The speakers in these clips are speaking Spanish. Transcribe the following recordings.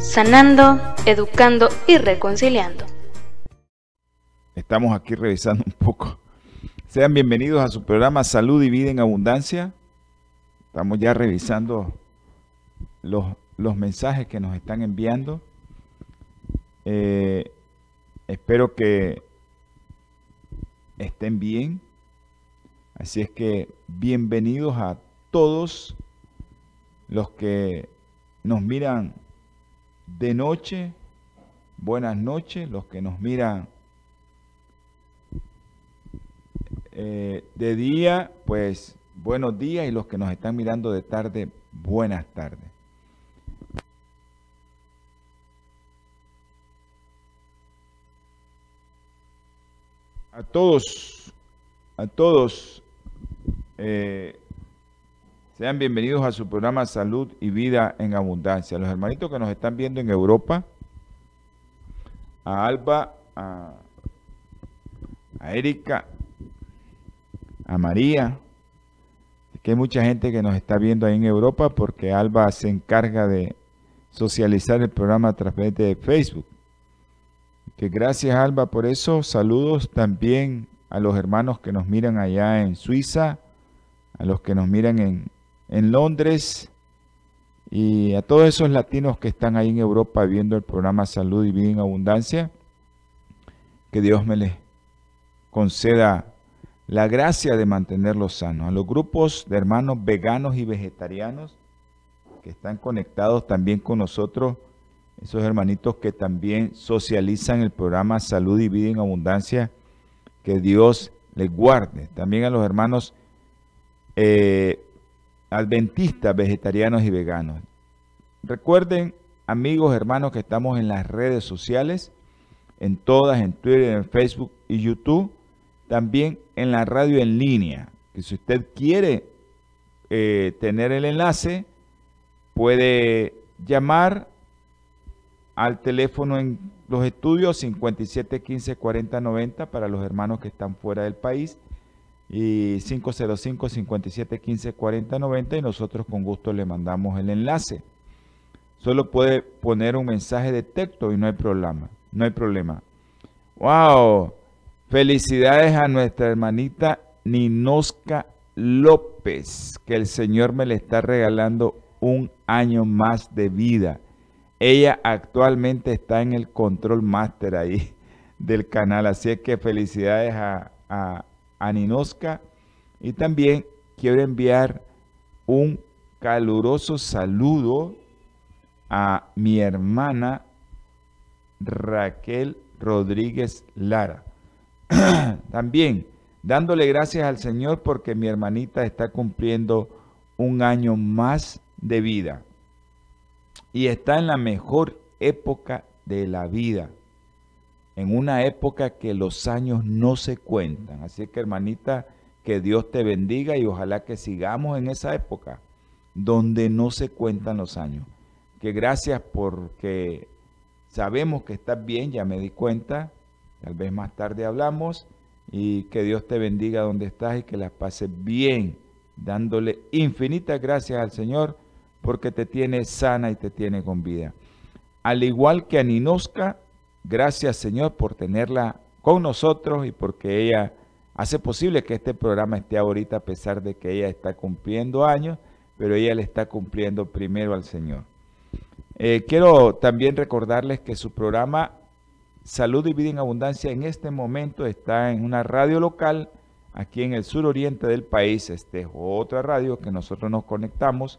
sanando, educando y reconciliando. Estamos aquí revisando un poco. Sean bienvenidos a su programa Salud y Vida en Abundancia. Estamos ya revisando los, los mensajes que nos están enviando. Eh, espero que estén bien. Así es que bienvenidos a todos los que nos miran de noche, buenas noches, los que nos miran eh, de día, pues buenos días y los que nos están mirando de tarde, buenas tardes. A todos, a todos, eh, sean bienvenidos a su programa Salud y Vida en Abundancia. Los hermanitos que nos están viendo en Europa, a Alba, a, Erika, a María, que hay mucha gente que nos está viendo ahí en Europa porque Alba se encarga de socializar el programa a través de Facebook. Que gracias Alba por eso. Saludos también a los hermanos que nos miran allá en Suiza, a los que nos miran en, en Londres y a todos esos latinos que están ahí en Europa viendo el programa Salud y Vida en Abundancia, que Dios me les conceda la gracia de mantenerlos sanos. A los grupos de hermanos veganos y vegetarianos que están conectados también con nosotros, esos hermanitos que también socializan el programa Salud y Vida en Abundancia, que Dios les guarde. También a los hermanos eh, adventistas, vegetarianos y veganos. Recuerden, amigos, hermanos, que estamos en las redes sociales, en todas, en Twitter, en Facebook y YouTube, también en la radio en línea, que si usted quiere eh, tener el enlace, puede llamar al teléfono en los estudios 57 15 40 90 para los hermanos que están fuera del país y 505 57 15 40 90 y nosotros con gusto le mandamos el enlace. Solo puede poner un mensaje de texto y no hay problema. No hay problema. ¡Wow! Felicidades a nuestra hermanita Ninosca López, que el Señor me le está regalando un año más de vida. Ella actualmente está en el control master ahí del canal, así es que felicidades a, a Y también quiero enviar un caluroso saludo a mi hermana Raquel Rodríguez Lara. también dándole gracias al Señor porque mi hermanita está cumpliendo un año más de vida y está en la mejor época de la vida en una época que los años no se cuentan. Así que hermanita, que Dios te bendiga y ojalá que sigamos en esa época donde no se cuentan los años. Que gracias porque sabemos que estás bien, ya me di cuenta, tal vez más tarde hablamos y que Dios te bendiga donde estás y que las pases bien, dándole infinitas gracias al Señor porque te tiene sana y te tiene con vida. Al igual que a Ninosca, Gracias Señor por tenerla con nosotros y porque ella hace posible que este programa esté ahorita a pesar de que ella está cumpliendo años, pero ella le está cumpliendo primero al Señor. Eh, quiero también recordarles que su programa Salud y Vida en Abundancia en este momento está en una radio local aquí en el suroriente del país. Este es otra radio que nosotros nos conectamos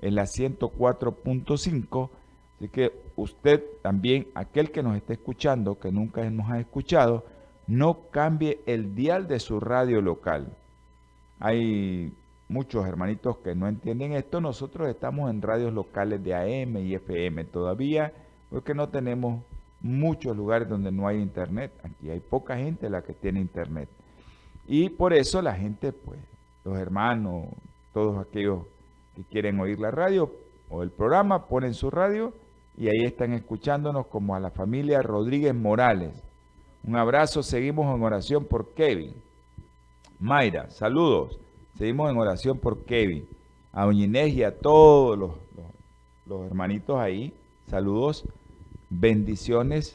en la 104.5 Así que usted también, aquel que nos esté escuchando, que nunca nos ha escuchado, no cambie el dial de su radio local. Hay muchos hermanitos que no entienden esto, nosotros estamos en radios locales de AM y FM todavía, porque no tenemos muchos lugares donde no hay internet. Aquí hay poca gente la que tiene internet. Y por eso la gente, pues, los hermanos, todos aquellos que quieren oír la radio o el programa, ponen su radio y ahí están escuchándonos como a la familia Rodríguez Morales. Un abrazo, seguimos en oración por Kevin. Mayra, saludos. Seguimos en oración por Kevin. A Doña Inés y a todos los, hermanitos ahí. Saludos, bendiciones.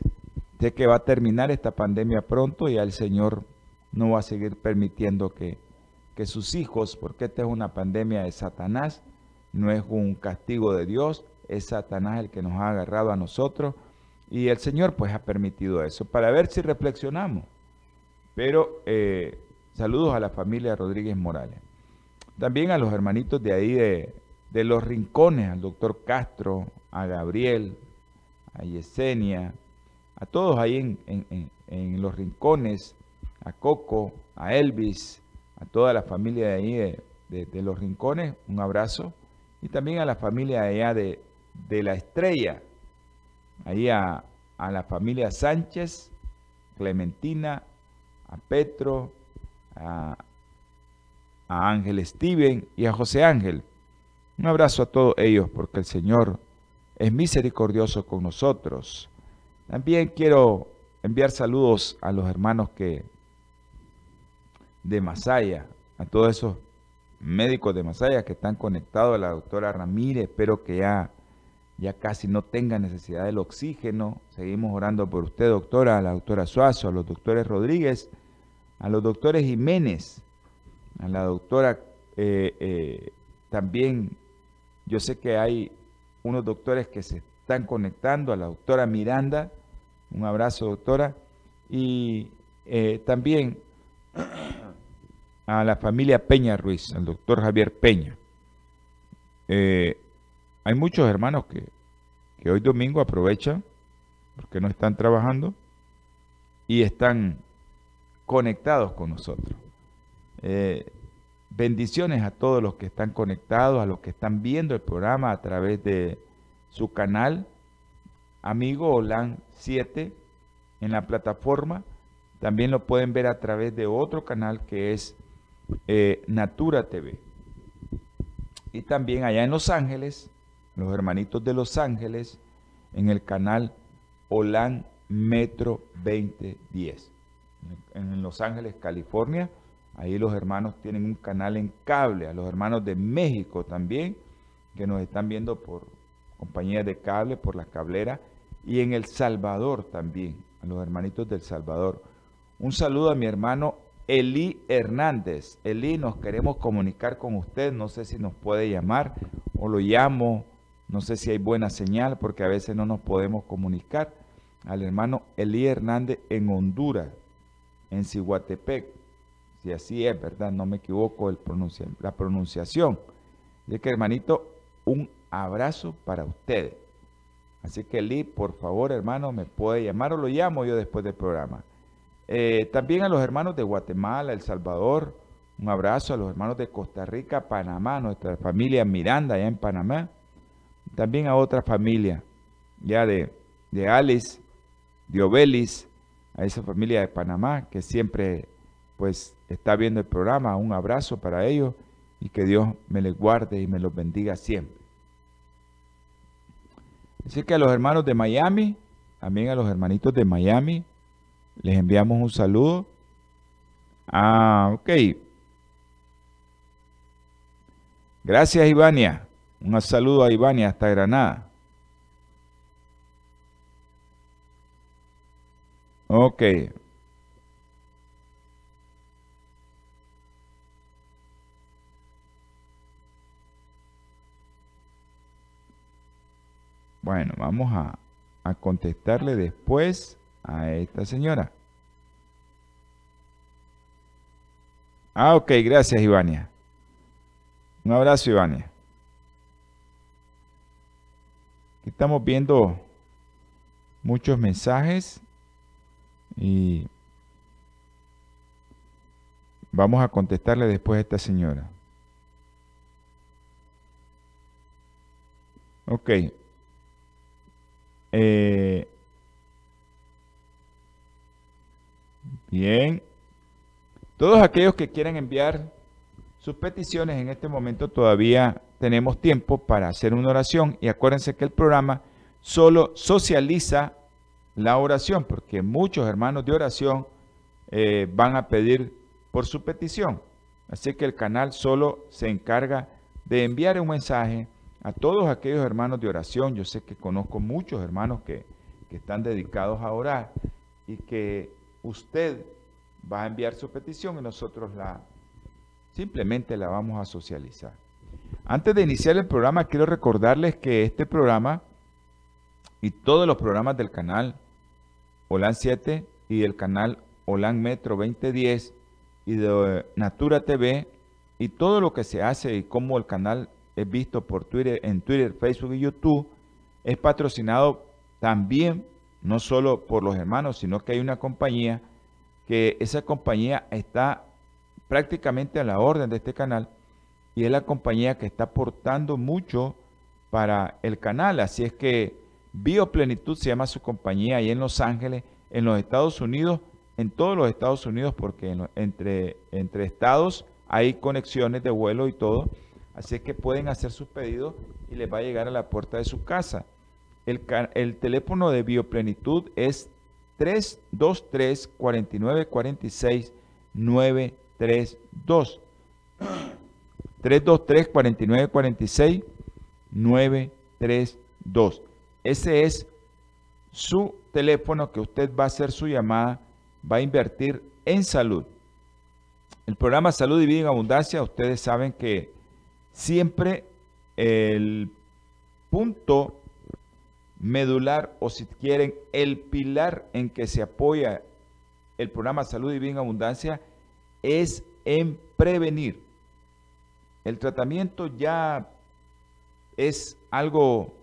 Sé que va a terminar esta pandemia pronto y al Señor no va a seguir permitiendo que, que sus hijos, porque esta es una pandemia de Satanás, no es un castigo de Dios, es Satanás el que nos ha agarrado a nosotros y el Señor pues ha permitido eso para ver si reflexionamos. Pero eh, saludos a la familia Rodríguez Morales. También a los hermanitos de ahí de, de los rincones, al doctor Castro, a Gabriel, a Yesenia, a todos ahí en, en, en, los rincones, a Coco, a Elvis, a toda la familia de ahí de, de los rincones, un abrazo. Y también a la familia allá de, de la estrella, ahí a, la familia Sánchez, Clementina, a Petro, a, a Ángel Steven y a José Ángel. Un abrazo a todos ellos porque el Señor es misericordioso con nosotros. También quiero enviar saludos a los hermanos que de Masaya, a todos esos médicos de Masaya que están conectados a la doctora Ramírez, espero que ya ya casi no tenga necesidad del oxígeno. Seguimos orando por usted, doctora, a la doctora Suazo, a los doctores Rodríguez, a los doctores Jiménez, a la doctora eh, eh, también, yo sé que hay unos doctores que se están conectando, a la doctora Miranda, un abrazo doctora, y eh, también a la familia Peña Ruiz, al doctor Javier Peña. Hay muchos hermanos que, hoy domingo aprovechan porque no están trabajando y están conectados con nosotros. Eh, bendiciones a todos los que están conectados, a los que están viendo el programa a través de su canal Amigo Olan 7 en la plataforma. También lo pueden ver a través de otro canal que es eh, Natura TV. Y también allá en Los Ángeles los hermanitos de Los Ángeles, en el canal Olan Metro 2010. En Los Ángeles, California, ahí los hermanos tienen un canal en cable, a los hermanos de México también, que nos están viendo por compañías de cable, por las cableras, y en El Salvador también, a los hermanitos del Salvador. Un saludo a mi hermano Eli Hernández. Eli, nos queremos comunicar con usted, no sé si nos puede llamar o lo llamo no sé si hay buena señal porque a veces no nos podemos comunicar. Al hermano Elí Hernández en Honduras, en Cihuatepec. Si así es, ¿verdad? No me equivoco la pronunciación. Así que hermanito, un abrazo para ustedes. Así que Eli, por favor, hermano, me puede llamar o lo llamo yo después del programa. Eh, también a los hermanos de Guatemala, El Salvador, un abrazo a los hermanos de Costa Rica, Panamá, nuestra familia Miranda allá en Panamá también a otra familia, ya de, de Alice, de Obelis, a esa familia de Panamá que siempre pues está viendo el programa. Un abrazo para ellos y que Dios me les guarde y me los bendiga siempre. Así que a los hermanos de Miami, también a los hermanitos de Miami, les enviamos un saludo. Ah, ok. Gracias, Ivania. Un saludo a Ivania hasta Granada. Ok. Bueno, vamos a, a contestarle después a esta señora. Ah, ok, gracias Ivania. Un abrazo Ivania. estamos viendo muchos mensajes y vamos a contestarle después a esta señora. Ok. Eh, bien. Todos aquellos que quieran enviar sus peticiones en este momento todavía tenemos tiempo para hacer una oración y acuérdense que el programa solo socializa la oración porque muchos hermanos de oración eh, van a pedir por su petición. Así que el canal solo se encarga de enviar un mensaje a todos aquellos hermanos de oración. Yo sé que conozco muchos hermanos que, que están dedicados a orar y que usted va a enviar su petición y nosotros la simplemente la vamos a socializar. Antes de iniciar el programa, quiero recordarles que este programa y todos los programas del canal OLAN 7 y del canal OLAN Metro 2010 y de Natura TV y todo lo que se hace y cómo el canal es visto por Twitter, en Twitter, Facebook y YouTube, es patrocinado también no solo por los hermanos, sino que hay una compañía que esa compañía está prácticamente a la orden de este canal y es la compañía que está aportando mucho para el canal. Así es que Bioplenitud se llama su compañía ahí en Los Ángeles, en los Estados Unidos, en todos los Estados Unidos, porque entre, entre estados hay conexiones de vuelo y todo. Así es que pueden hacer sus pedidos y les va a llegar a la puerta de su casa. El, el teléfono de Bioplenitud es 323 4946 932. 323 4946 932. Ese es su teléfono que usted va a hacer su llamada, va a invertir en salud. El programa Salud y Vida en Abundancia, ustedes saben que siempre el punto medular o si quieren el pilar en que se apoya el programa Salud y Vida en Abundancia es en prevenir. El tratamiento ya es algo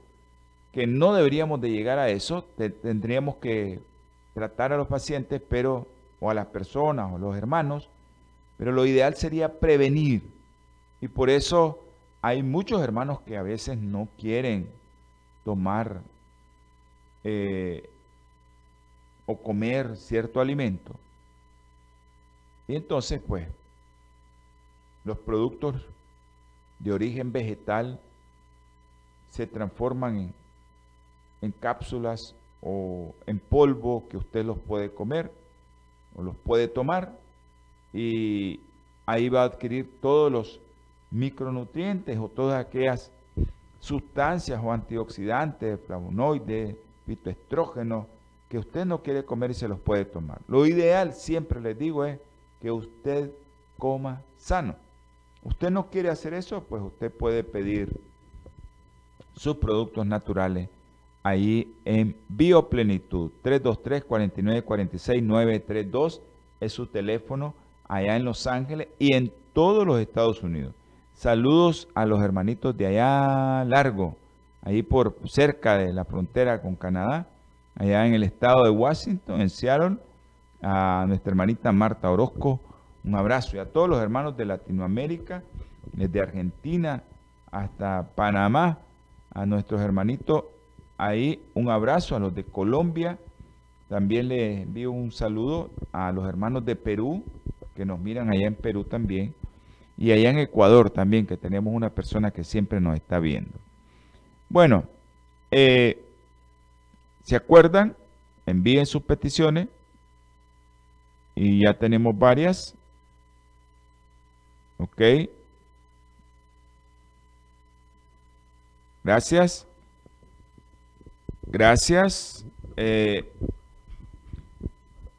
que no deberíamos de llegar a eso, tendríamos que tratar a los pacientes, pero o a las personas o los hermanos, pero lo ideal sería prevenir. Y por eso hay muchos hermanos que a veces no quieren tomar eh, o comer cierto alimento. Y entonces, pues, los productos de origen vegetal se transforman en, cápsulas o en polvo que usted los puede comer o los puede tomar y ahí va a adquirir todos los micronutrientes o todas aquellas sustancias o antioxidantes, flavonoides, fitoestrógenos que usted no quiere comer y se los puede tomar. Lo ideal, siempre les digo, es que usted coma sano. Usted no quiere hacer eso, pues usted puede pedir sus productos naturales ahí en Bioplenitud. 323-4946-932 es su teléfono allá en Los Ángeles y en todos los Estados Unidos. Saludos a los hermanitos de allá largo, ahí por cerca de la frontera con Canadá, allá en el estado de Washington, en Seattle, a nuestra hermanita Marta Orozco, un abrazo y a todos los hermanos de Latinoamérica, desde Argentina hasta Panamá, a nuestros hermanitos ahí un abrazo, a los de Colombia, también les envío un saludo a los hermanos de Perú, que nos miran allá en Perú también, y allá en Ecuador también, que tenemos una persona que siempre nos está viendo. Bueno, eh, ¿se acuerdan? Envíen sus peticiones y ya tenemos varias. Ok. Gracias. Gracias. Eh,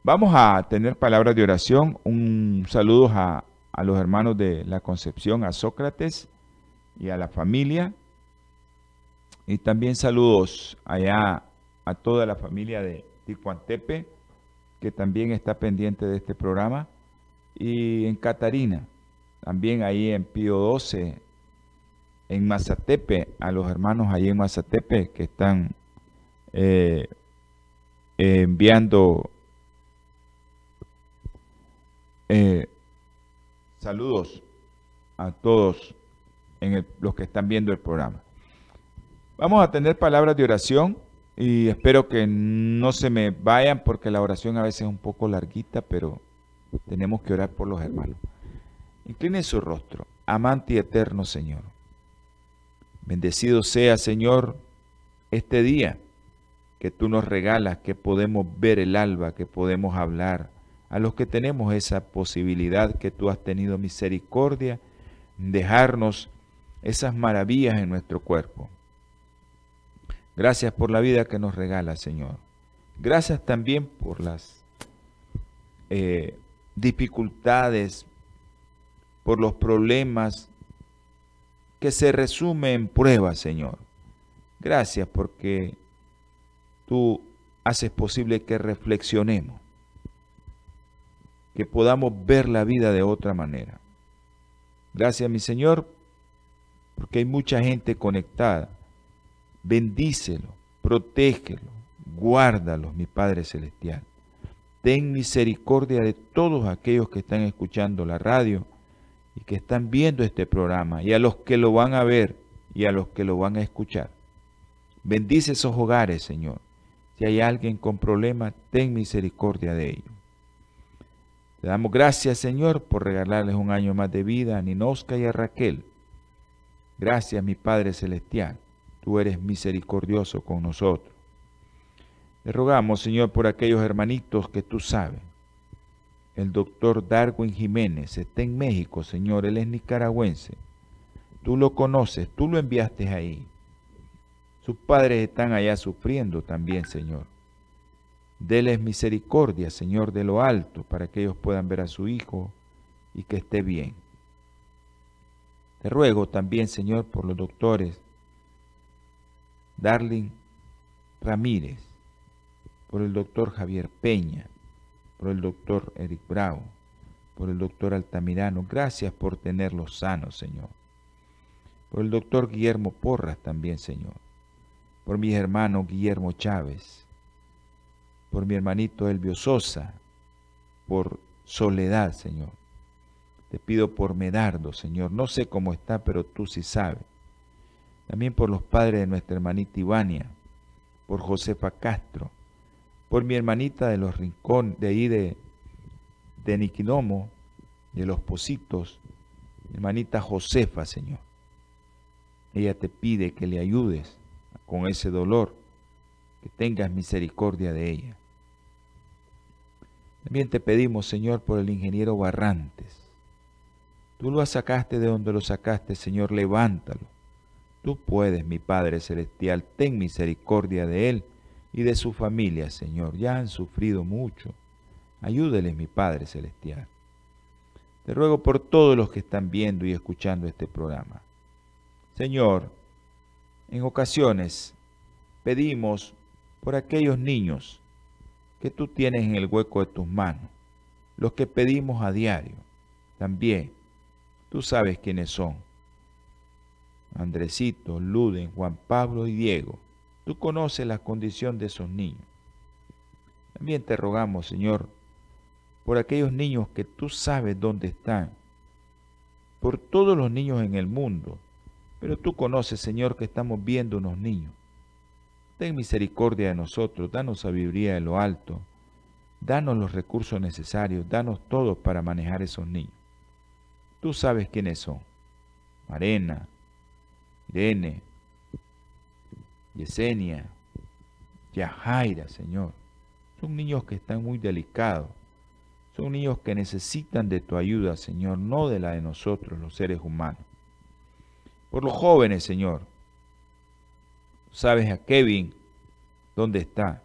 vamos a tener palabras de oración. Un saludo a, a los hermanos de la Concepción, a Sócrates y a la familia. Y también saludos allá a toda la familia de Ticuantepe, que también está pendiente de este programa. Y en Catarina, también ahí en Pío 12, en Mazatepe, a los hermanos ahí en Mazatepe que están eh, enviando eh, saludos a todos en los que están viendo el programa. Vamos a tener palabras de oración y espero que no se me vayan porque la oración a veces es un poco larguita, pero tenemos que orar por los hermanos. Incline su rostro, amante y eterno Señor. Bendecido sea, Señor, este día que tú nos regalas, que podemos ver el alba, que podemos hablar, a los que tenemos esa posibilidad que tú has tenido misericordia, dejarnos esas maravillas en nuestro cuerpo. Gracias por la vida que nos regala, Señor. Gracias también por las eh, dificultades, por los problemas que se resumen en pruebas, Señor. Gracias porque tú haces posible que reflexionemos, que podamos ver la vida de otra manera. Gracias, mi Señor, porque hay mucha gente conectada. Bendícelo, protégelo, guárdalo, mi Padre Celestial. Ten misericordia de todos aquellos que están escuchando la radio y que están viendo este programa y a los que lo van a ver y a los que lo van a escuchar. Bendice esos hogares, Señor. Si hay alguien con problemas, ten misericordia de ellos. Te damos gracias, Señor, por regalarles un año más de vida a Ninosca y a Raquel. Gracias, mi Padre Celestial. Tú eres misericordioso con nosotros. Le rogamos, Señor, por aquellos hermanitos que tú sabes. El doctor Darwin Jiménez está en México, Señor. Él es nicaragüense. Tú lo conoces, tú lo enviaste ahí. Sus padres están allá sufriendo también, Señor. Deles misericordia, Señor, de lo alto, para que ellos puedan ver a su Hijo y que esté bien. Te ruego también, Señor, por los doctores Darling Ramírez, por el doctor Javier Peña, por el doctor Eric Bravo, por el doctor Altamirano. Gracias por tenerlos sanos, Señor. Por el doctor Guillermo Porras también, Señor. Por mi hermano Guillermo Chávez, por mi hermanito Elvio Sosa, por Soledad, Señor. Te pido por Medardo, Señor. No sé cómo está, pero tú sí sabes. También por los padres de nuestra hermanita Ivania, por Josefa Castro, por mi hermanita de los rincones, de ahí de, de Niquinomo, de los Positos, hermanita Josefa, Señor. Ella te pide que le ayudes con ese dolor, que tengas misericordia de ella. También te pedimos, Señor, por el ingeniero Barrantes. Tú lo sacaste de donde lo sacaste, Señor, levántalo. Tú puedes, mi Padre Celestial, ten misericordia de él y de su familia, Señor. Ya han sufrido mucho. Ayúdeles, mi Padre Celestial. Te ruego por todos los que están viendo y escuchando este programa. Señor, en ocasiones pedimos por aquellos niños que tú tienes en el hueco de tus manos, los que pedimos a diario. También, tú sabes quiénes son. Andresito, Luden, Juan Pablo y Diego. Tú conoces la condición de esos niños. También te rogamos, Señor, por aquellos niños que tú sabes dónde están, por todos los niños en el mundo, pero tú conoces, Señor, que estamos viendo unos niños Ten misericordia de nosotros, danos sabiduría de lo alto, danos los recursos necesarios, danos todo para manejar esos niños. Tú sabes quiénes son. Marena, Irene, Yesenia, Yajaira, Señor. Son niños que están muy delicados. Son niños que necesitan de tu ayuda, Señor, no de la de nosotros, los seres humanos. Por los jóvenes, Señor, sabes a Kevin dónde está.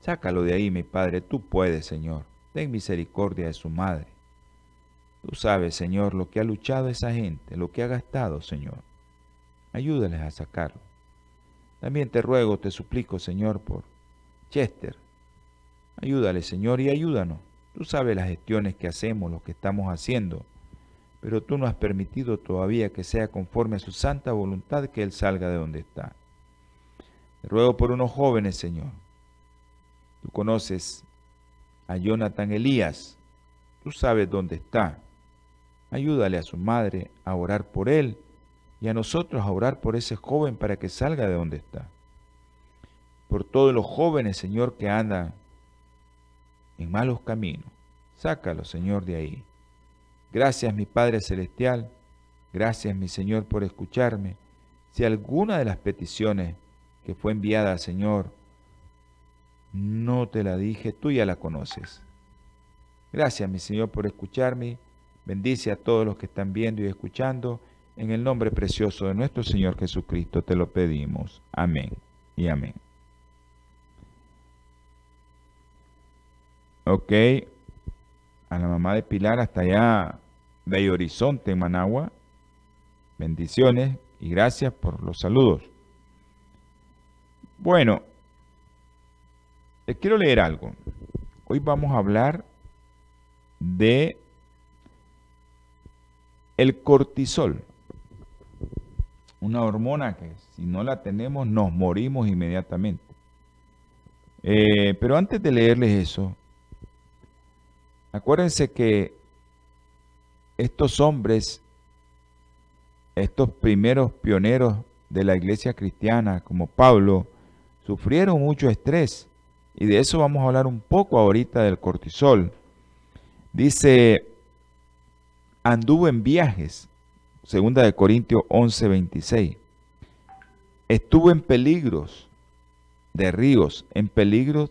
Sácalo de ahí, mi Padre, tú puedes, Señor. Ten misericordia de su madre. Tú sabes, Señor, lo que ha luchado esa gente, lo que ha gastado, Señor. Ayúdales a sacarlo. También te ruego, te suplico, Señor, por Chester. Ayúdale, Señor, y ayúdanos. Tú sabes las gestiones que hacemos, lo que estamos haciendo, pero tú no has permitido todavía que sea conforme a su santa voluntad que Él salga de donde está ruego por unos jóvenes, Señor. Tú conoces a Jonathan Elías. Tú sabes dónde está. Ayúdale a su madre a orar por él y a nosotros a orar por ese joven para que salga de donde está. Por todos los jóvenes, Señor, que andan en malos caminos. Sácalo, Señor, de ahí. Gracias, mi Padre Celestial. Gracias, mi Señor, por escucharme. Si alguna de las peticiones que fue enviada, Señor, no te la dije, tú ya la conoces. Gracias, mi Señor, por escucharme. Bendice a todos los que están viendo y escuchando. En el nombre precioso de nuestro Señor Jesucristo te lo pedimos. Amén y amén. Ok, a la mamá de Pilar hasta allá, de Horizonte, en Managua. Bendiciones y gracias por los saludos. Bueno, les quiero leer algo. Hoy vamos a hablar de el cortisol. Una hormona que si no la tenemos nos morimos inmediatamente. Eh, pero antes de leerles eso, acuérdense que estos hombres, estos primeros pioneros de la iglesia cristiana, como Pablo, sufrieron mucho estrés. Y de eso vamos a hablar un poco ahorita del cortisol. Dice, anduvo en viajes, segunda de Corintios 11, 26. Estuvo en peligros de ríos, en peligros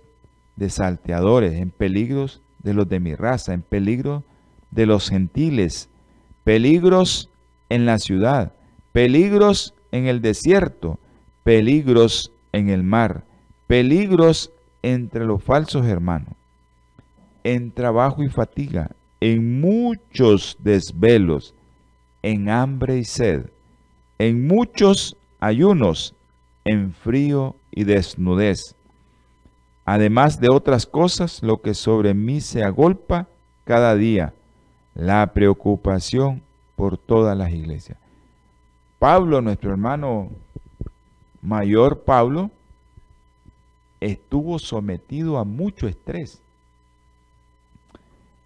de salteadores, en peligros de los de mi raza, en peligros de los gentiles, peligros en la ciudad, peligros en el desierto, peligros en el mar, peligros entre los falsos hermanos en trabajo y fatiga, en muchos desvelos, en hambre y sed, en muchos ayunos, en frío y desnudez. Además de otras cosas, lo que sobre mí se agolpa cada día, la preocupación por todas las iglesias. Pablo, nuestro hermano mayor Pablo, estuvo sometido a mucho estrés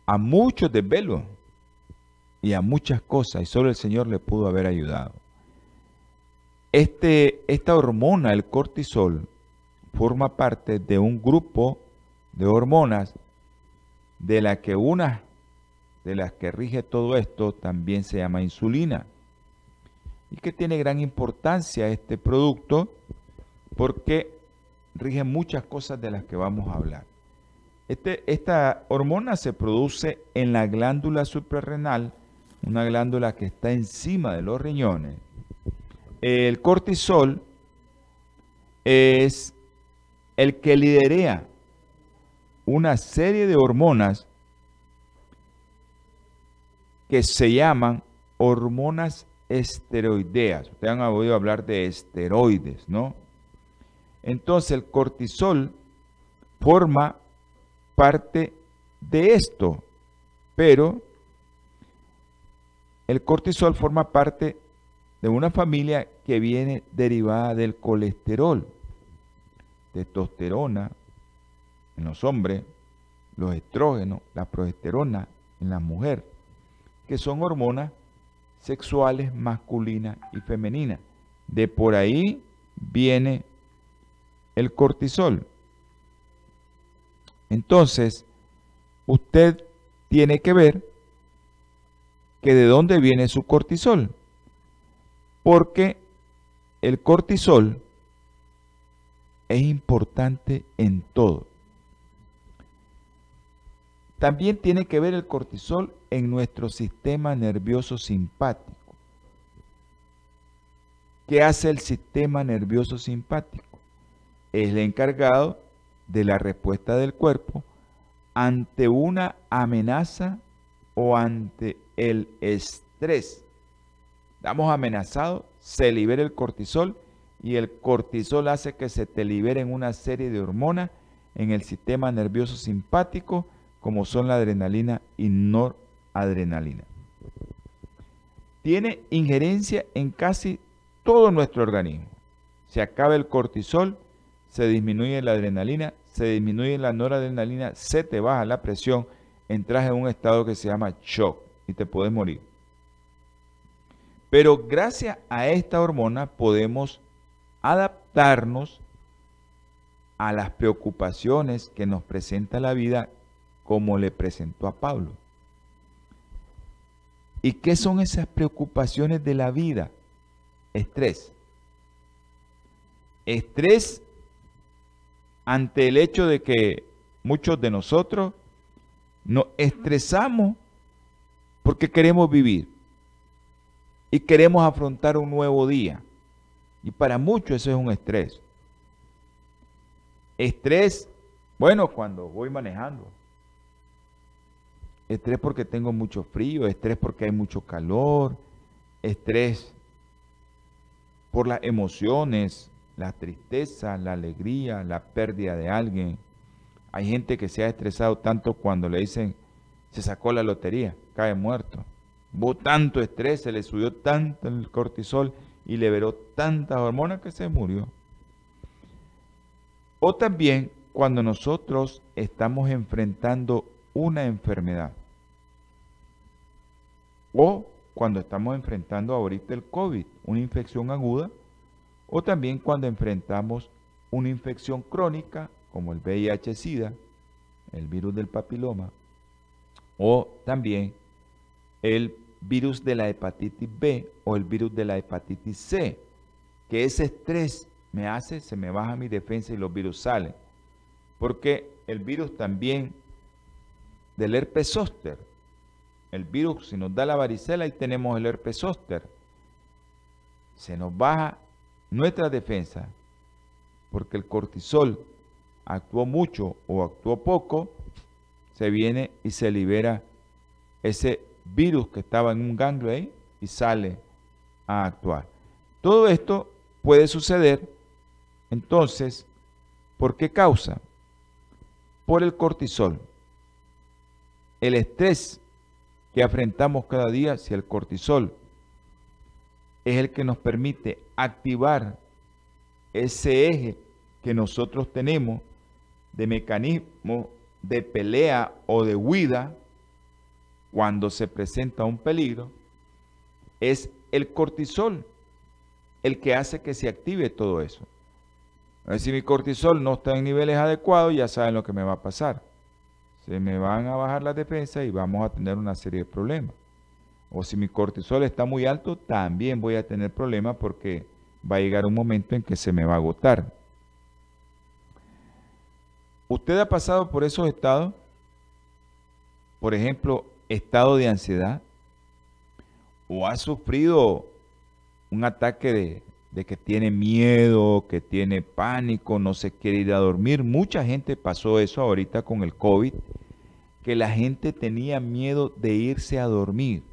a muchos desvelos y a muchas cosas, y solo el Señor le pudo haber ayudado. Este, esta hormona, el cortisol, forma parte de un grupo de hormonas de la que una de las que rige todo esto también se llama insulina. Y que tiene gran importancia este producto porque rige muchas cosas de las que vamos a hablar. Este, esta hormona se produce en la glándula suprarrenal, una glándula que está encima de los riñones. El cortisol es el que liderea una serie de hormonas que se llaman hormonas esteroideas. Ustedes han oído hablar de esteroides, ¿no? Entonces el cortisol forma parte de esto, pero el cortisol forma parte de una familia que viene derivada del colesterol, testosterona en los hombres, los estrógenos, la progesterona en la mujer, que son hormonas sexuales masculinas y femeninas. De por ahí viene el cortisol. Entonces, usted tiene que ver que de dónde viene su cortisol. Porque el cortisol es importante en todo. También tiene que ver el cortisol en nuestro sistema nervioso simpático. ¿Qué hace el sistema nervioso simpático? Es el encargado de la respuesta del cuerpo ante una amenaza o ante el estrés. Estamos amenazados, se libera el cortisol y el cortisol hace que se te liberen una serie de hormonas en el sistema nervioso simpático, como son la adrenalina y noradrenalina. Tiene injerencia en casi todo nuestro organismo. Se acaba el cortisol, se disminuye la adrenalina, se disminuye la noradrenalina, se te baja la presión, entras en un estado que se llama shock y te puedes morir. Pero gracias a esta hormona podemos adaptarnos a las preocupaciones que nos presenta la vida como le presentó a Pablo. ¿Y qué son esas preocupaciones de la vida? Estrés. Estrés ante el hecho de que muchos de nosotros nos estresamos porque queremos vivir y queremos afrontar un nuevo día. Y para muchos eso es un estrés. Estrés, bueno, cuando voy manejando. Estrés porque tengo mucho frío, estrés porque hay mucho calor, estrés por las emociones, la tristeza, la alegría, la pérdida de alguien. Hay gente que se ha estresado tanto cuando le dicen se sacó la lotería, cae muerto. Hubo tanto estrés, se le subió tanto el cortisol y liberó tantas hormonas que se murió. O también cuando nosotros estamos enfrentando una enfermedad. O cuando estamos enfrentando ahorita el COVID, una infección aguda. O también cuando enfrentamos una infección crónica como el VIH-Sida, el virus del papiloma. O también el virus de la hepatitis B o el virus de la hepatitis C, que ese estrés me hace, se me baja mi defensa y los virus salen. Porque el virus también del herpes zóster, el virus, si nos da la varicela, y tenemos el herpes zóster, se nos baja nuestra defensa, porque el cortisol actuó mucho o actuó poco, se viene y se libera ese virus que estaba en un ganglio ahí y sale a actuar. Todo esto puede suceder, entonces, ¿por qué causa? Por el cortisol. El estrés que afrontamos cada día, si el cortisol es el que nos permite activar ese eje que nosotros tenemos de mecanismo de pelea o de huida, cuando se presenta un peligro, es el cortisol el que hace que se active todo eso. Si mi cortisol no está en niveles adecuados, ya saben lo que me va a pasar. Se me van a bajar las defensas y vamos a tener una serie de problemas. O si mi cortisol está muy alto, también voy a tener problemas porque va a llegar un momento en que se me va a agotar. ¿Usted ha pasado por esos estados? Por ejemplo, estado de ansiedad o ha sufrido un ataque de, que tiene miedo, que tiene pánico, no se quiere ir a dormir. Mucha gente pasó eso ahorita con el COVID, que la gente tenía miedo de irse a dormir.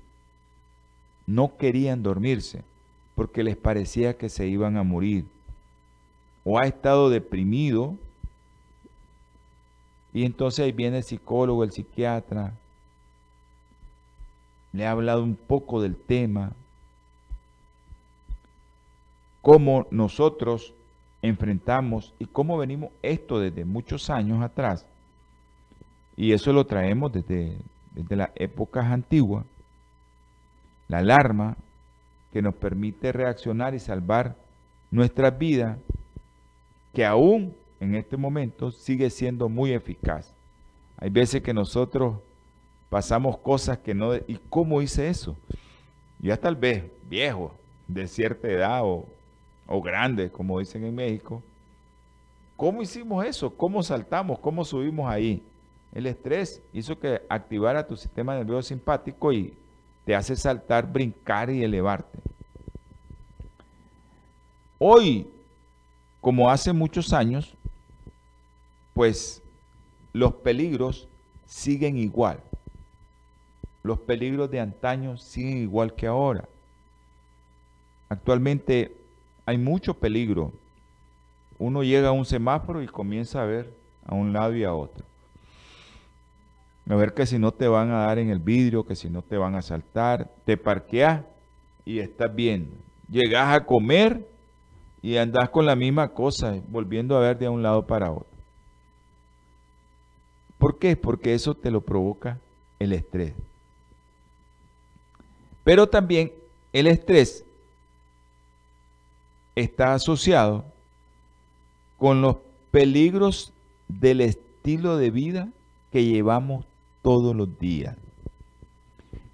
No querían dormirse porque les parecía que se iban a morir. O ha estado deprimido y entonces ahí viene el psicólogo, el psiquiatra, le ha hablado un poco del tema, cómo nosotros enfrentamos y cómo venimos esto desde muchos años atrás. Y eso lo traemos desde, desde las épocas antiguas. La alarma que nos permite reaccionar y salvar nuestras vidas, que aún en este momento sigue siendo muy eficaz. Hay veces que nosotros pasamos cosas que no... ¿Y cómo hice eso? Ya tal vez viejo, de cierta edad o, o grande, como dicen en México. ¿Cómo hicimos eso? ¿Cómo saltamos? ¿Cómo subimos ahí? El estrés hizo que activara tu sistema nervioso simpático y te hace saltar, brincar y elevarte. Hoy, como hace muchos años, pues los peligros siguen igual los peligros de antaño siguen igual que ahora. Actualmente hay mucho peligro. Uno llega a un semáforo y comienza a ver a un lado y a otro. A ver que si no te van a dar en el vidrio, que si no te van a saltar, te parqueas y estás viendo. Llegas a comer y andas con la misma cosa, volviendo a ver de un lado para otro. ¿Por qué? Porque eso te lo provoca el estrés. Pero también el estrés está asociado con los peligros del estilo de vida que llevamos todos los días.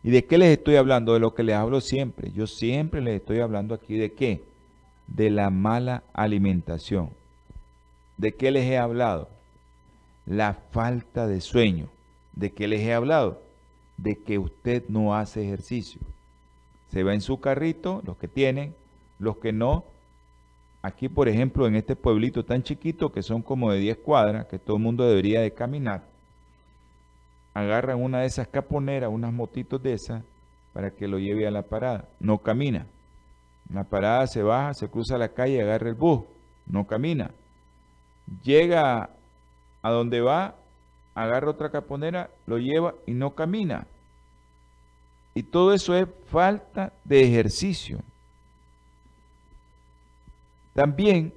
¿Y de qué les estoy hablando? De lo que les hablo siempre. Yo siempre les estoy hablando aquí de qué? De la mala alimentación. ¿De qué les he hablado? La falta de sueño. ¿De qué les he hablado? De que usted no hace ejercicio. Se va en su carrito, los que tienen, los que no. Aquí, por ejemplo, en este pueblito tan chiquito, que son como de 10 cuadras, que todo el mundo debería de caminar, agarran una de esas caponeras, unas motitos de esas, para que lo lleve a la parada. No camina. En la parada se baja, se cruza la calle, agarra el bus. No camina. Llega a donde va, agarra otra caponera, lo lleva y no camina. Y todo eso es falta de ejercicio. También,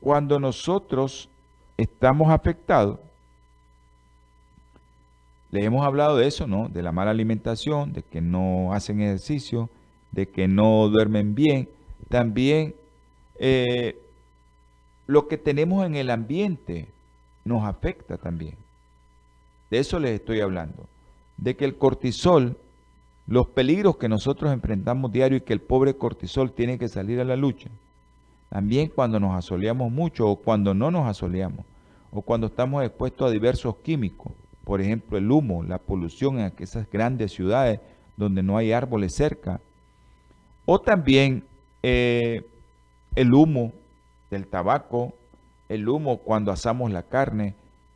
cuando nosotros estamos afectados, le hemos hablado de eso, ¿no? De la mala alimentación, de que no hacen ejercicio, de que no duermen bien. También eh, lo que tenemos en el ambiente nos afecta también. De eso les estoy hablando. De que el cortisol, los peligros que nosotros enfrentamos diario y que el pobre cortisol tiene que salir a la lucha. También cuando nos asoleamos mucho o cuando no nos asoleamos o cuando estamos expuestos a diversos químicos por ejemplo, el humo, la polución en esas grandes ciudades donde no hay árboles cerca, o también eh, el humo del tabaco, el humo cuando asamos la carne,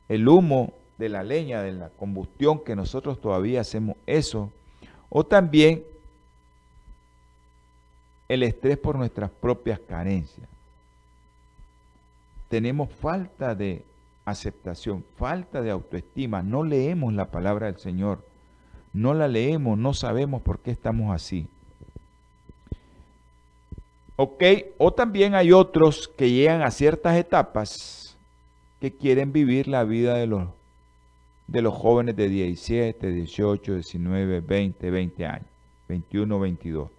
el humo de la leña, de la combustión, que nosotros todavía hacemos eso, o también el estrés por nuestras propias carencias. Tenemos falta de aceptación, falta de autoestima, no leemos la palabra del Señor, no la leemos, no sabemos por qué estamos así. Ok, o también hay otros que llegan a ciertas etapas que quieren vivir la vida de los, de los jóvenes de 17, 18, 19, 20, 20 años, 21, 22.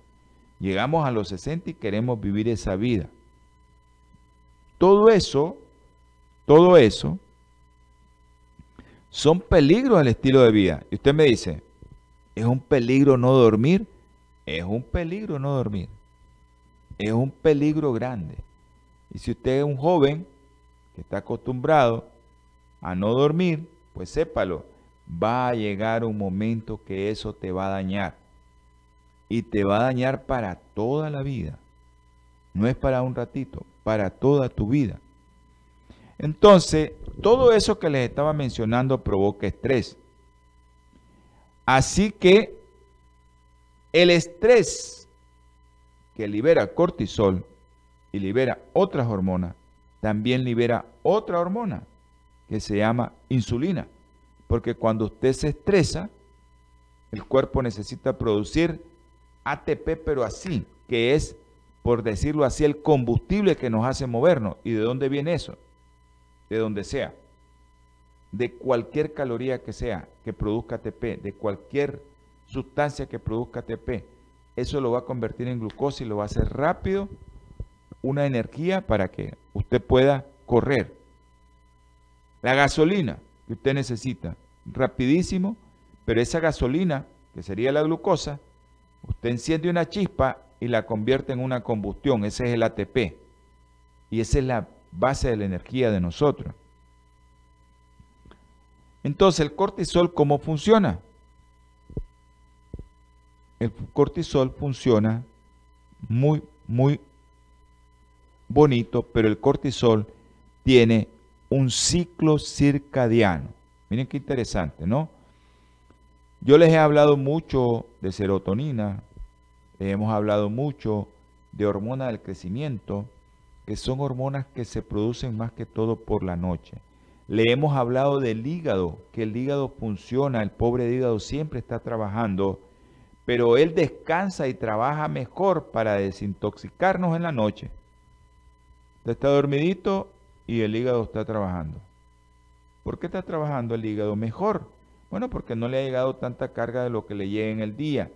Llegamos a los 60 y queremos vivir esa vida. Todo eso todo eso son peligros al estilo de vida. Y usted me dice, ¿es un peligro no dormir? Es un peligro no dormir. Es un peligro grande. Y si usted es un joven que está acostumbrado a no dormir, pues sépalo, va a llegar un momento que eso te va a dañar. Y te va a dañar para toda la vida. No es para un ratito, para toda tu vida. Entonces, todo eso que les estaba mencionando provoca estrés. Así que el estrés que libera cortisol y libera otras hormonas, también libera otra hormona que se llama insulina. Porque cuando usted se estresa, el cuerpo necesita producir ATP, pero así, que es, por decirlo así, el combustible que nos hace movernos. ¿Y de dónde viene eso? de donde sea, de cualquier caloría que sea, que produzca ATP, de cualquier sustancia que produzca ATP, eso lo va a convertir en glucosa y lo va a hacer rápido una energía para que usted pueda correr. La gasolina que usted necesita, rapidísimo, pero esa gasolina, que sería la glucosa, usted enciende una chispa y la convierte en una combustión, ese es el ATP. Y esa es la base de la energía de nosotros. Entonces, ¿el cortisol cómo funciona? El cortisol funciona muy, muy bonito, pero el cortisol tiene un ciclo circadiano. Miren qué interesante, ¿no? Yo les he hablado mucho de serotonina, les hemos hablado mucho de hormona del crecimiento, que son hormonas que se producen más que todo por la noche. Le hemos hablado del hígado, que el hígado funciona, el pobre hígado siempre está trabajando, pero él descansa y trabaja mejor para desintoxicarnos en la noche. Usted está dormidito y el hígado está trabajando. ¿Por qué está trabajando el hígado mejor? Bueno, porque no le ha llegado tanta carga de lo que le llega en el día.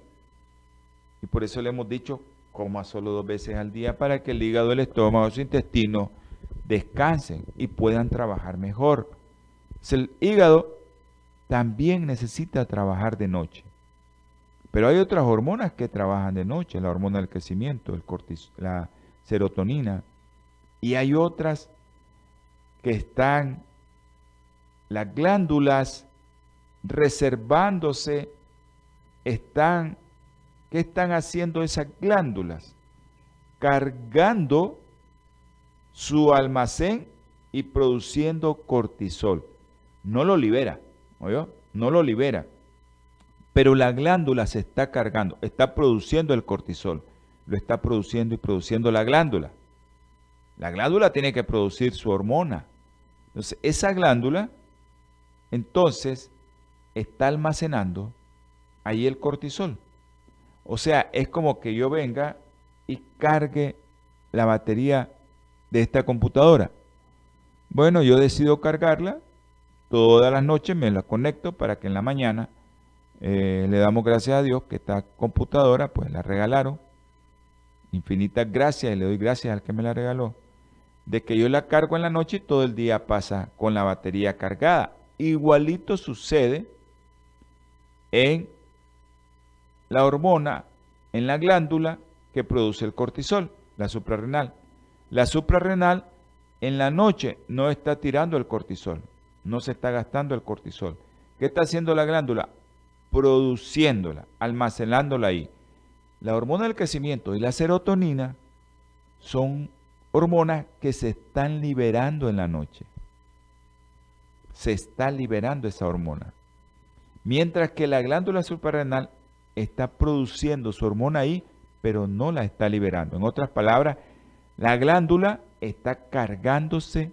Y por eso le hemos dicho, coma solo dos veces al día para que el hígado, el estómago, su intestino descansen y puedan trabajar mejor. El hígado también necesita trabajar de noche. Pero hay otras hormonas que trabajan de noche, la hormona del crecimiento, la serotonina, y hay otras que están las glándulas reservándose, están, ¿qué están haciendo esas glándulas? Cargando su almacén y produciendo cortisol. No lo libera, ¿oyó? No lo libera. Pero la glándula se está cargando, está produciendo el cortisol. Lo está produciendo y produciendo la glándula. La glándula tiene que producir su hormona. Entonces, esa glándula, entonces, está almacenando ahí el cortisol. O sea, es como que yo venga y cargue la batería de esta computadora. Bueno, yo decido cargarla, todas las noches me la conecto para que en la mañana eh, le damos gracias a Dios que esta computadora pues la regalaron. Infinitas gracias y le doy gracias al que me la regaló. De que yo la cargo en la noche y todo el día pasa con la batería cargada. Igualito sucede en la hormona, en la glándula que produce el cortisol, la suprarrenal. La suprarrenal en la noche no está tirando el cortisol, no se está gastando el cortisol. ¿Qué está haciendo la glándula? Produciéndola, almacenándola ahí. La hormona del crecimiento y la serotonina son hormonas que se están liberando en la noche. Se está liberando esa hormona. Mientras que la glándula suprarrenal está produciendo su hormona ahí, pero no la está liberando. En otras palabras, la glándula está cargándose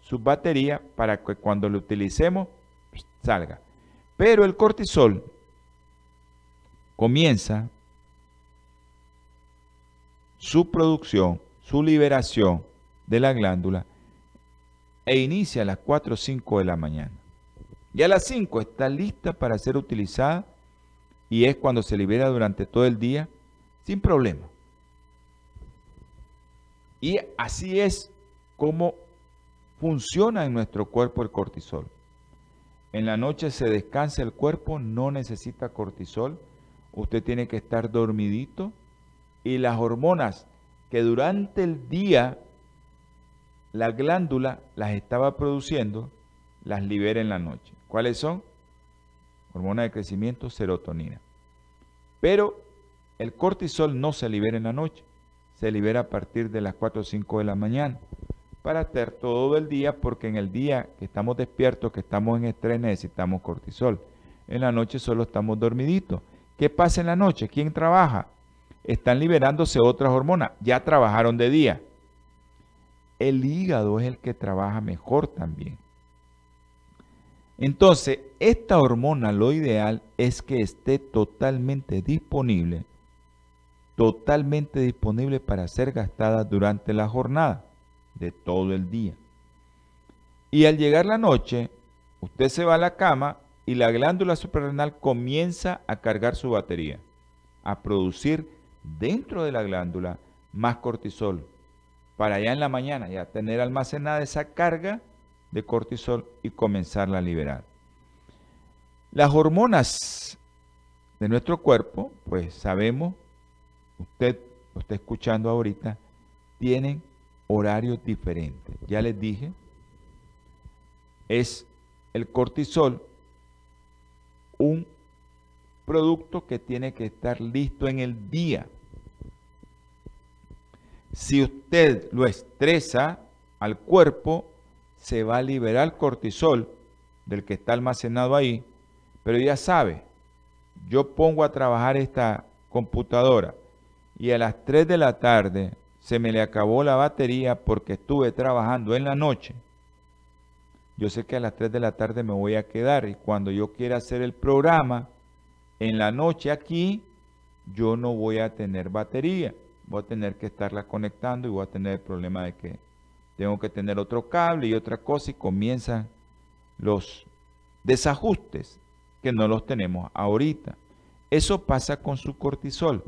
su batería para que cuando lo utilicemos salga. Pero el cortisol comienza su producción, su liberación de la glándula e inicia a las 4 o 5 de la mañana. Y a las 5 está lista para ser utilizada y es cuando se libera durante todo el día sin problema. Y así es como funciona en nuestro cuerpo el cortisol. En la noche se descansa el cuerpo, no necesita cortisol. Usted tiene que estar dormidito y las hormonas que durante el día la glándula las estaba produciendo, las libera en la noche. ¿Cuáles son? Hormona de crecimiento, serotonina. Pero el cortisol no se libera en la noche se libera a partir de las 4 o 5 de la mañana para estar todo el día porque en el día que estamos despiertos, que estamos en estrés, necesitamos cortisol. En la noche solo estamos dormiditos. ¿Qué pasa en la noche? ¿Quién trabaja? Están liberándose otras hormonas. Ya trabajaron de día. El hígado es el que trabaja mejor también. Entonces, esta hormona lo ideal es que esté totalmente disponible totalmente disponible para ser gastada durante la jornada de todo el día. Y al llegar la noche, usted se va a la cama y la glándula suprarrenal comienza a cargar su batería, a producir dentro de la glándula más cortisol, para ya en la mañana ya tener almacenada esa carga de cortisol y comenzarla a liberar. Las hormonas de nuestro cuerpo, pues sabemos usted lo está escuchando ahorita, tienen horarios diferentes. Ya les dije, es el cortisol un producto que tiene que estar listo en el día. Si usted lo estresa al cuerpo, se va a liberar cortisol del que está almacenado ahí, pero ya sabe, yo pongo a trabajar esta computadora y a las 3 de la tarde se me le acabó la batería porque estuve trabajando en la noche, yo sé que a las 3 de la tarde me voy a quedar y cuando yo quiera hacer el programa en la noche aquí, yo no voy a tener batería. Voy a tener que estarla conectando y voy a tener el problema de que tengo que tener otro cable y otra cosa y comienzan los desajustes que no los tenemos ahorita. Eso pasa con su cortisol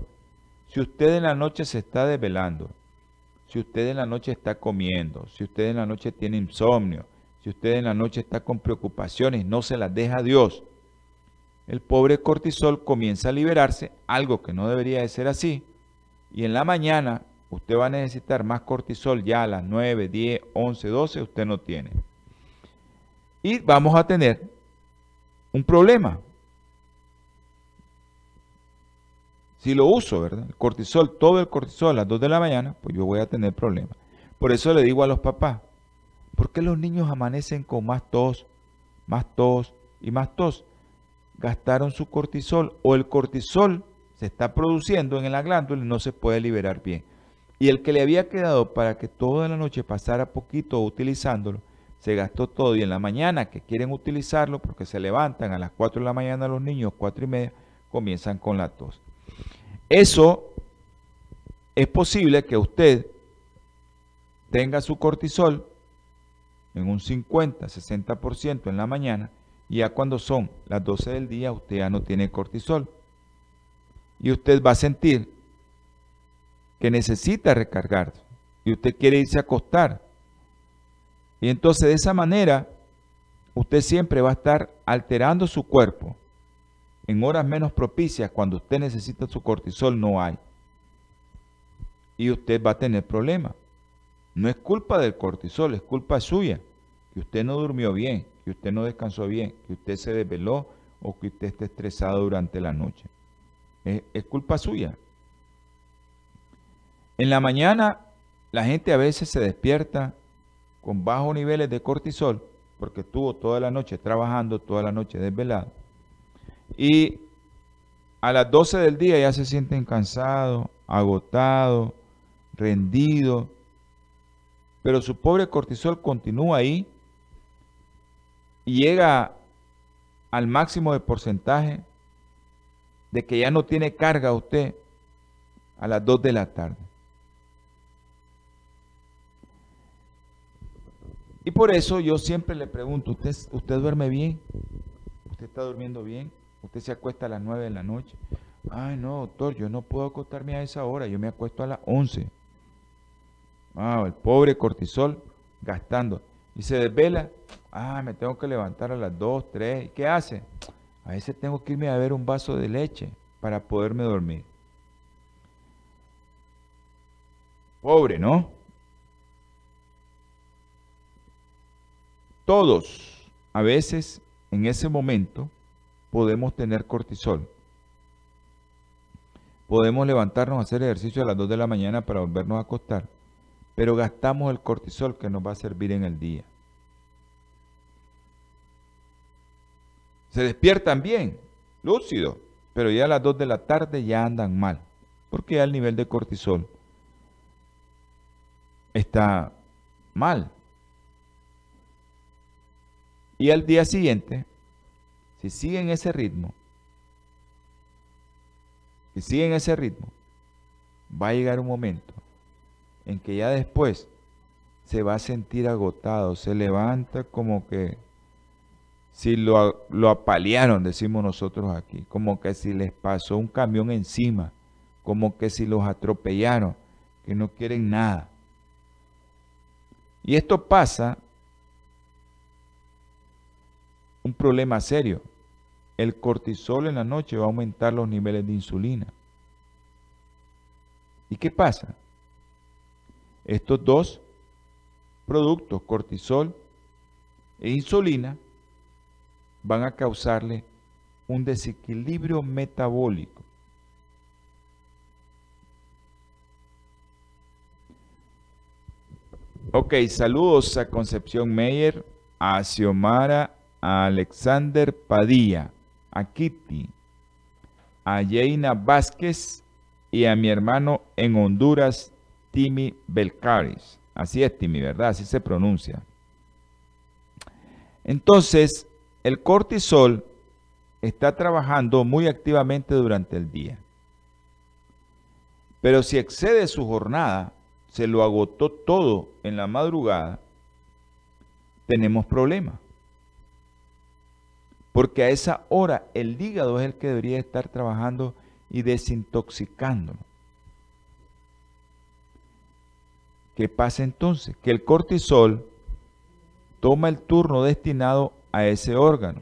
Si usted en la noche se está desvelando, si usted en la noche está comiendo, si usted en la noche tiene insomnio, si usted en la noche está con preocupaciones, no se las deja a Dios, el pobre cortisol comienza a liberarse, algo que no debería de ser así, y en la mañana usted va a necesitar más cortisol ya a las 9, 10, 11, 12, usted no tiene. Y vamos a tener un problema. Si lo uso, ¿verdad? El cortisol, todo el cortisol a las 2 de la mañana, pues yo voy a tener problemas. Por eso le digo a los papás, ¿por qué los niños amanecen con más tos, más tos y más tos? Gastaron su cortisol o el cortisol se está produciendo en la glándula y no se puede liberar bien. Y el que le había quedado para que toda la noche pasara poquito utilizándolo, se gastó todo y en la mañana que quieren utilizarlo porque se levantan a las 4 de la mañana los niños, 4 y media, comienzan con la tos. Eso es posible que usted tenga su cortisol en un 50, 60% en la mañana y ya cuando son las 12 del día usted ya no tiene cortisol. Y usted va a sentir que necesita recargar y usted quiere irse a acostar. Y entonces de esa manera usted siempre va a estar alterando su cuerpo en horas menos propicias, cuando usted necesita su cortisol, no hay. Y usted va a tener problemas. No es culpa del cortisol, es culpa suya. Que usted no durmió bien, que usted no descansó bien, que usted se desveló o que usted esté estresado durante la noche. Es, es culpa suya. En la mañana la gente a veces se despierta con bajos niveles de cortisol porque estuvo toda la noche trabajando, toda la noche desvelado y a las 12 del día ya se sienten cansados, agotados, rendidos, pero su pobre cortisol continúa ahí y llega al máximo de porcentaje de que ya no tiene carga usted a las 2 de la tarde. Y por eso yo siempre le pregunto, ¿usted, usted duerme bien? ¿Usted está durmiendo bien? Usted se acuesta a las 9 de la noche. Ay, no, doctor, yo no puedo acostarme a esa hora, yo me acuesto a las 11. Ah, el pobre cortisol gastando. Y se desvela. Ah, me tengo que levantar a las 2, 3. ¿Y qué hace? A veces tengo que irme a ver un vaso de leche para poderme dormir. Pobre, ¿no? Todos, a veces, en ese momento, podemos tener cortisol. Podemos levantarnos a hacer ejercicio a las 2 de la mañana para volvernos a acostar, pero gastamos el cortisol que nos va a servir en el día. Se despiertan bien, lúcidos, pero ya a las 2 de la tarde ya andan mal, porque ya el nivel de cortisol está mal. Y al día siguiente si siguen ese ritmo, si siguen ese ritmo, va a llegar un momento en que ya después se va a sentir agotado, se levanta como que si lo, lo apalearon, decimos nosotros aquí, como que si les pasó un camión encima, como que si los atropellaron, que no quieren nada. Y esto pasa un problema serio. El cortisol en la noche va a aumentar los niveles de insulina. ¿Y qué pasa? Estos dos productos, cortisol e insulina, van a causarle un desequilibrio metabólico. Ok, saludos a Concepción Meyer, a Xiomara a Alexander Padilla, a Kitty, a Jaina Vázquez y a mi hermano en Honduras, Timmy Belcaris. Así es, Timmy, ¿verdad? Así se pronuncia. Entonces, el cortisol está trabajando muy activamente durante el día. Pero si excede su jornada, se lo agotó todo en la madrugada, tenemos problemas porque a esa hora el hígado es el que debería estar trabajando y desintoxicándonos. ¿Qué pasa entonces? Que el cortisol toma el turno destinado a ese órgano.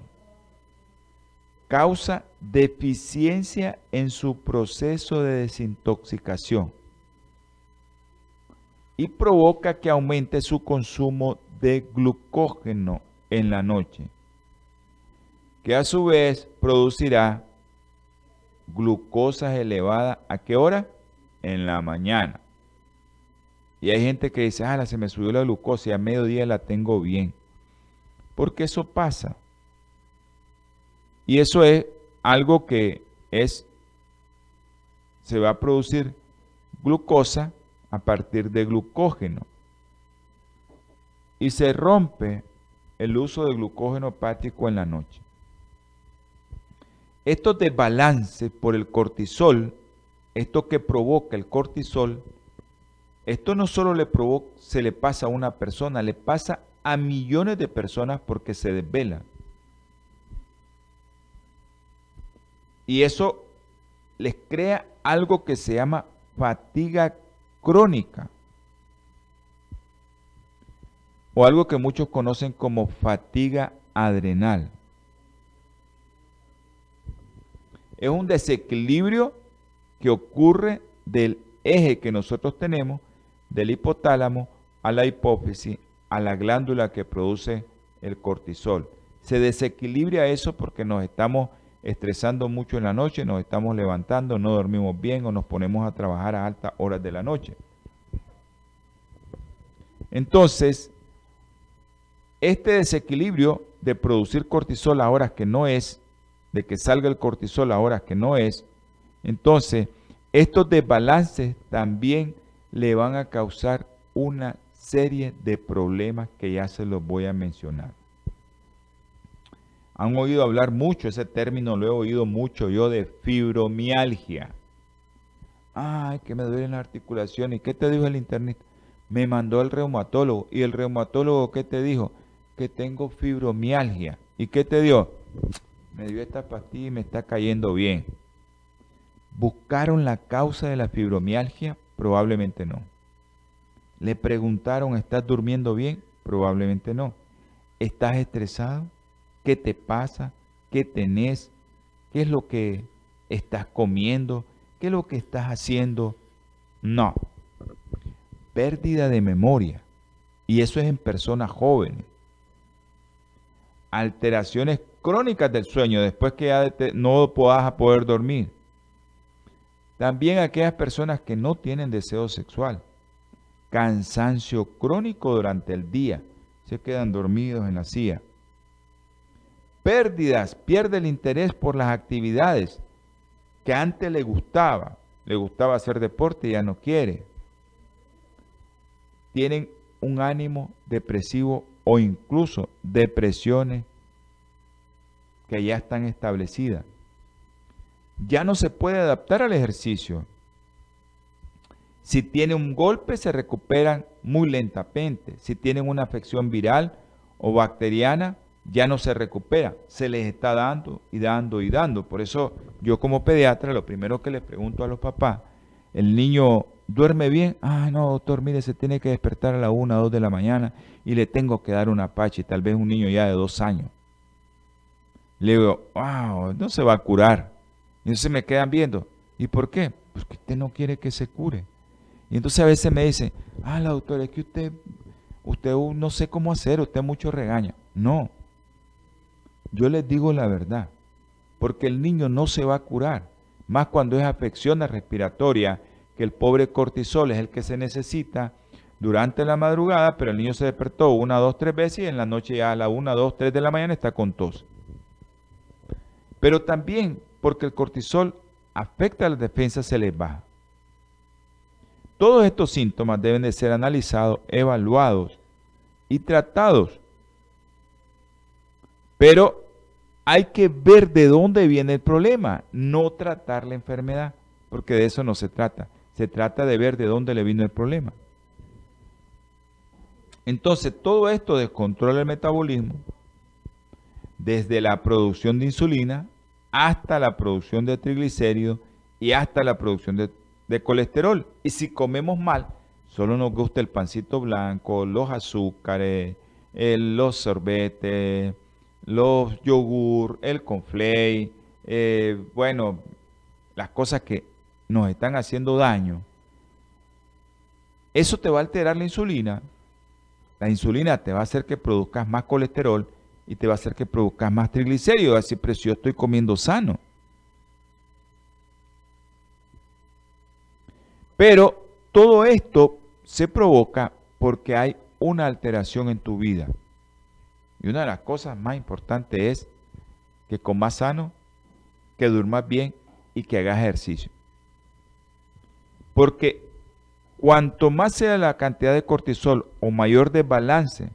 Causa deficiencia en su proceso de desintoxicación y provoca que aumente su consumo de glucógeno en la noche que a su vez producirá glucosa elevada ¿a qué hora? En la mañana. Y hay gente que dice, ah, se me subió la glucosa y a mediodía la tengo bien. Porque eso pasa. Y eso es algo que es, se va a producir glucosa a partir de glucógeno. Y se rompe el uso de glucógeno hepático en la noche. Estos desbalances por el cortisol, esto que provoca el cortisol, esto no solo le provoca, se le pasa a una persona, le pasa a millones de personas porque se desvela. Y eso les crea algo que se llama fatiga crónica. O algo que muchos conocen como fatiga adrenal. Es un desequilibrio que ocurre del eje que nosotros tenemos del hipotálamo a la hipófisis, a la glándula que produce el cortisol. Se desequilibra eso porque nos estamos estresando mucho en la noche, nos estamos levantando, no dormimos bien o nos ponemos a trabajar a altas horas de la noche. Entonces, este desequilibrio de producir cortisol a horas que no es, de que salga el cortisol a horas que no es, entonces estos desbalances también le van a causar una serie de problemas que ya se los voy a mencionar. Han oído hablar mucho, ese término lo he oído mucho yo de fibromialgia. Ay, que me duele la articulación. ¿Y qué te dijo el internet? Me mandó el reumatólogo. ¿Y el reumatólogo qué te dijo? Que tengo fibromialgia. ¿Y qué te dio? Me dio esta pastilla y me está cayendo bien. ¿Buscaron la causa de la fibromialgia? Probablemente no. Le preguntaron, ¿estás durmiendo bien? Probablemente no. ¿Estás estresado? ¿Qué te pasa? ¿Qué tenés? ¿Qué es lo que estás comiendo? ¿Qué es lo que estás haciendo? No. Pérdida de memoria. Y eso es en personas jóvenes. Alteraciones crónicas del sueño después que no puedas poder dormir. También aquellas personas que no tienen deseo sexual. Cansancio crónico durante el día. Se quedan dormidos en la silla. Pérdidas. Pierde el interés por las actividades que antes le gustaba. Le gustaba hacer deporte y ya no quiere. Tienen un ánimo depresivo o incluso depresiones que ya están establecidas ya no se puede adaptar al ejercicio. Si tiene un golpe, se recuperan muy lentamente. Si tienen una afección viral o bacteriana, ya no se recupera. Se les está dando y dando y dando. Por eso yo como pediatra, lo primero que les pregunto a los papás, ¿el niño duerme bien? Ah, no, doctor, mire, se tiene que despertar a la una o dos de la mañana y le tengo que dar una pache, tal vez un niño ya de dos años. Le digo, wow, no se va a curar. Y entonces me quedan viendo. ¿Y por qué? Pues que usted no quiere que se cure. Y entonces a veces me dicen, ah, la doctora, es que usted, usted no sé cómo hacer, usted mucho regaña. No. Yo les digo la verdad. Porque el niño no se va a curar. Más cuando es afección respiratoria, que el pobre cortisol es el que se necesita durante la madrugada, pero el niño se despertó una, dos, tres veces y en la noche ya a la una, dos, tres de la mañana está con tos. Pero también porque el cortisol afecta a las defensas, se les baja. Todos estos síntomas deben de ser analizados, evaluados y tratados. Pero hay que ver de dónde viene el problema, no tratar la enfermedad, porque de eso no se trata. Se trata de ver de dónde le vino el problema. Entonces, todo esto descontrola el metabolismo, desde la producción de insulina hasta la producción de triglicéridos y hasta la producción de, colesterol. Y si comemos mal, Solo nos gusta el pancito blanco, los azúcares, los sorbetes, los yogur, el conflay, eh, bueno, las cosas que nos están haciendo daño. Eso te va a alterar la insulina. La insulina te va a hacer que produzcas más colesterol y te va a hacer que produzcas más triglicéridos. Así, pero si yo estoy comiendo sano. Pero todo esto se provoca porque hay una alteración en tu vida. Y una de las cosas más importantes es que comas sano, que durmas bien y que hagas ejercicio. Porque cuanto más sea la cantidad de cortisol o mayor desbalance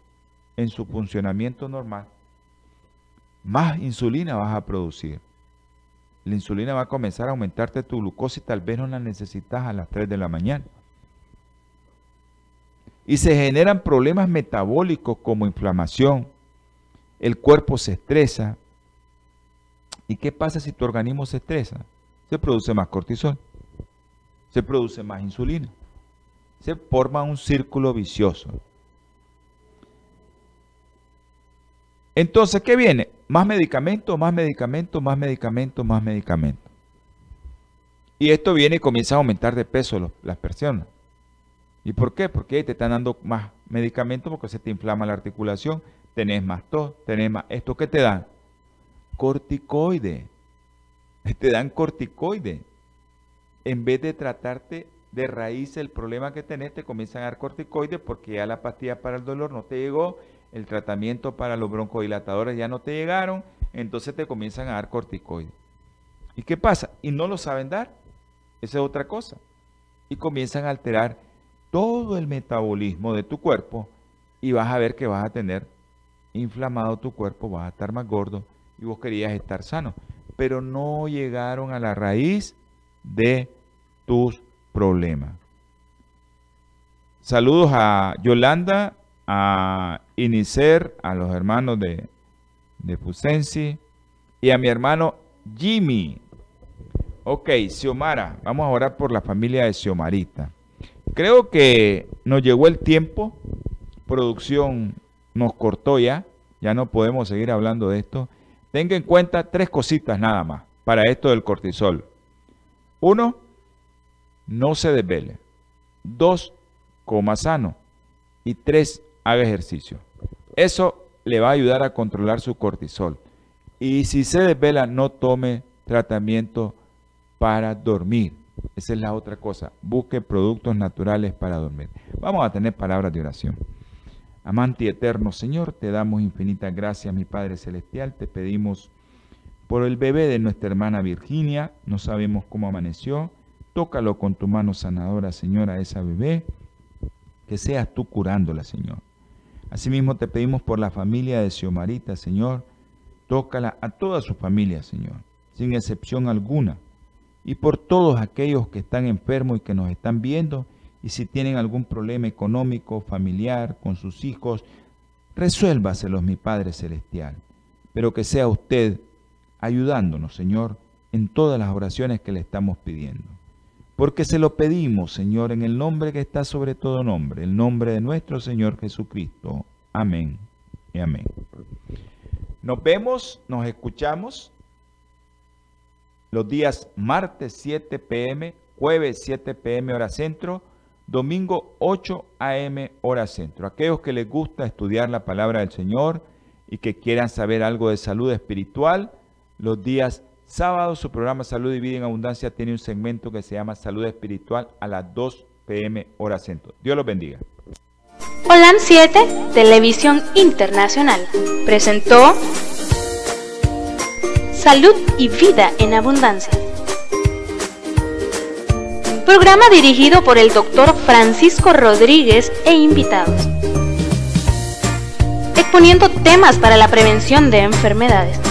en su funcionamiento normal, más insulina vas a producir. La insulina va a comenzar a aumentarte tu glucosa y tal vez no la necesitas a las 3 de la mañana y se generan problemas metabólicos como inflamación, el cuerpo se estresa. ¿Y qué pasa si tu organismo se estresa? Se produce más cortisol, se produce más insulina, se forma un círculo vicioso. Entonces, ¿qué viene? Más medicamento, más medicamento, más medicamento, más medicamento. Y esto viene y comienza a aumentar de peso las personas. ¿Y por qué? Porque te están dando más medicamentos porque se te inflama la articulación, tenés más tos, tenés más... ¿Esto qué te dan? Corticoide. Te dan corticoide. En vez de tratarte de raíz el problema que tenés, te comienzan a dar corticoide porque ya la pastilla para el dolor no te llegó, el tratamiento para los broncodilatadores ya no te llegaron, entonces te comienzan a dar corticoide. ¿Y qué pasa? Y no lo saben dar. Esa es otra cosa. Y comienzan a alterar todo el metabolismo de tu cuerpo y vas a ver que vas a tener inflamado tu cuerpo, vas a estar más gordo y vos querías estar sano. Pero no llegaron a la raíz de tus problemas. Saludos a Yolanda, a Inicer, a los hermanos de, de Fusensi y a mi hermano Jimmy. Ok, Xiomara, vamos a orar por la familia de Xiomarita. Creo que nos llegó el tiempo, producción nos cortó ya, ya no podemos seguir hablando de esto. Tenga en cuenta tres cositas nada más para esto del cortisol. Uno, no se desvele. Dos, coma sano. Y tres, haga ejercicio. Eso le va a ayudar a controlar su cortisol. Y si se desvela, no tome tratamiento para dormir. Esa es la otra cosa. Busque productos naturales para dormir. Vamos a tener palabras de oración. Amante eterno Señor, te damos infinitas gracias, mi Padre Celestial. Te pedimos por el bebé de nuestra hermana Virginia. No sabemos cómo amaneció. Tócalo con tu mano sanadora, Señor, a esa bebé. Que seas tú curándola, Señor. Asimismo te pedimos por la familia de Xiomarita, Señor. Tócala a toda su familia, Señor, sin excepción alguna y por todos aquellos que están enfermos y que nos están viendo y si tienen algún problema económico, familiar, con sus hijos, resuélvaselos, mi Padre Celestial. Pero que sea usted ayudándonos, Señor, en todas las oraciones que le estamos pidiendo. Porque se lo pedimos, Señor, en el nombre que está sobre todo nombre, el nombre de nuestro Señor Jesucristo. Amén y amén. Nos vemos, nos escuchamos los días martes 7 pm, jueves 7 pm hora centro, domingo 8 am hora centro. Aquellos que les gusta estudiar la palabra del Señor y que quieran saber algo de salud espiritual, los días sábados su programa Salud y Vida en Abundancia tiene un segmento que se llama Salud Espiritual a las 2 pm hora centro. Dios los bendiga. Holan 7, Televisión Internacional, presentó Salud y Vida en Abundancia. Programa dirigido por el doctor Francisco Rodríguez e invitados. Exponiendo temas para la prevención de enfermedades.